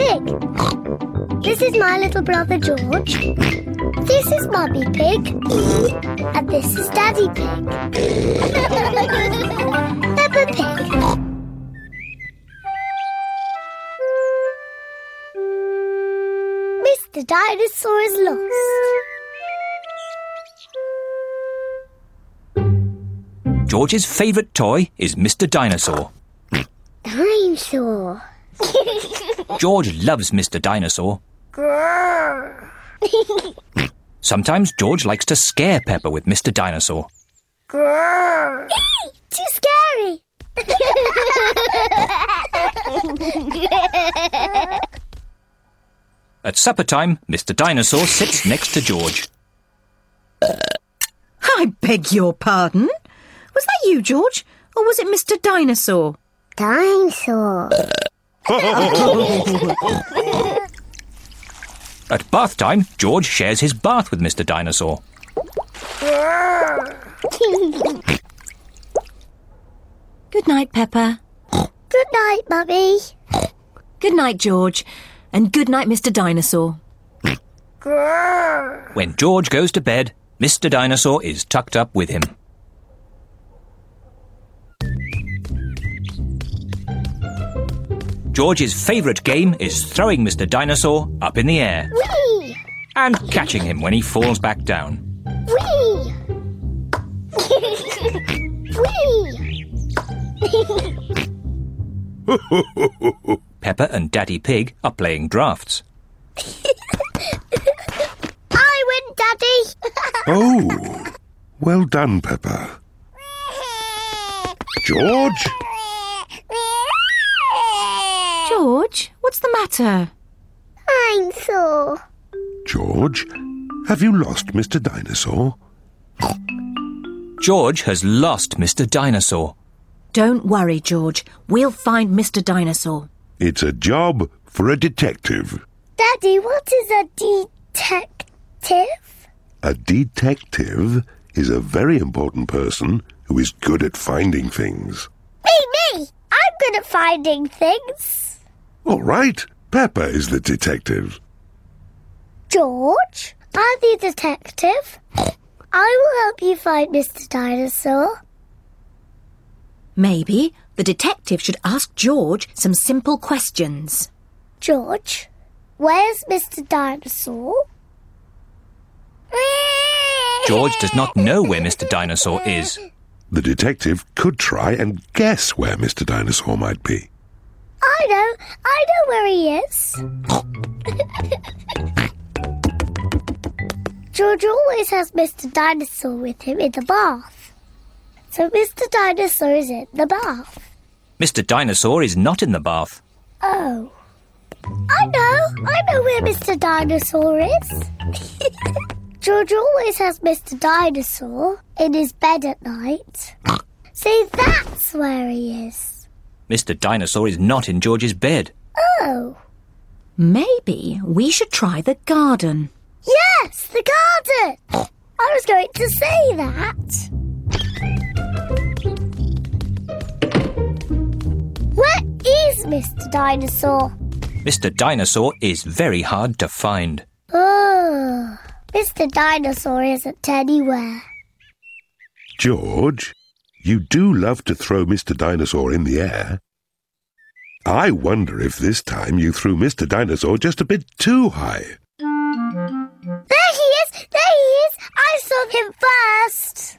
Pig. This is my little brother George. This is Mummy Pig. And this is Daddy Pig. Peppa Pig. Mr. Dinosaur is lost. George's favourite toy is Mr. Dinosaur. Dinosaur. George loves Mr. Dinosaur. Sometimes George likes to scare Peppa with Mr. Dinosaur. Too scary. At supper time, Mr. Dinosaur sits next to George. Uh, I beg your pardon? Was that you, George? Or was it Mr. Dinosaur? Dinosaur. Uh, At bath time, George shares his bath with Mr. Dinosaur. Good night, Peppa. Good night, Mummy. Good night, George. And good night, Mr. Dinosaur. When George goes to bed, Mr. Dinosaur is tucked up with him. George's favourite game is throwing Mr. Dinosaur up in the air Whee! and catching him when he falls back down. Whee! Whee! Peppa and Daddy Pig are playing drafts. I win, Daddy. Oh, well done, Peppa. George? What's the matter? Dinosaur. George? Have you lost Mr. Dinosaur? George has lost Mr. Dinosaur. Don't worry, George. We'll find Mr. Dinosaur. It's a job for a detective. Daddy, what is a detective? A detective is a very important person who is good at finding things. Me, me. I'm good at finding things. All right, Peppa is the detective. George, I'm the detective. I will help you find Mr. Dinosaur. Maybe the detective should ask George some simple questions. George, where's Mr. Dinosaur? George does not know where Mr. Dinosaur is. The detective could try and guess where Mr. Dinosaur might be. I know, I know where he is. George always has Mr. Dinosaur with him in the bath. So Mr. Dinosaur is in the bath. Mr. Dinosaur is not in the bath. Oh. I know, I know where Mr. Dinosaur is. George always has Mr. Dinosaur in his bed at night. See, that's where he is. Mr. Dinosaur is not in George's bed. Oh. Maybe we should try the garden. Yes, the garden. I was going to say that. Where is Mr. Dinosaur? Mr. Dinosaur is very hard to find. Oh, Mr. Dinosaur isn't anywhere. George, you do love to throw Mr. Dinosaur in the air. I wonder if this time you threw Mr. Dinosaur just a bit too high. There he is! There he is! I saw him first!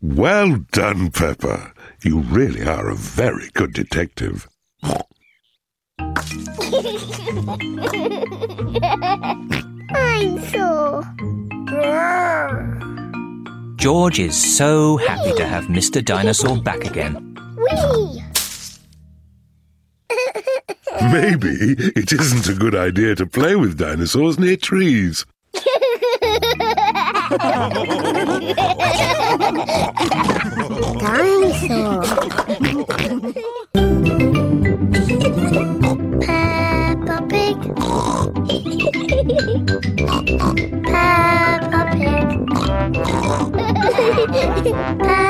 Well done, Peppa. You really are a very good detective. Dinosaur. George is so happy to have Mr. Dinosaur back again. Maybe it isn't a good idea to play with dinosaurs near trees. Dinosaur. Peppa Pig. Bye.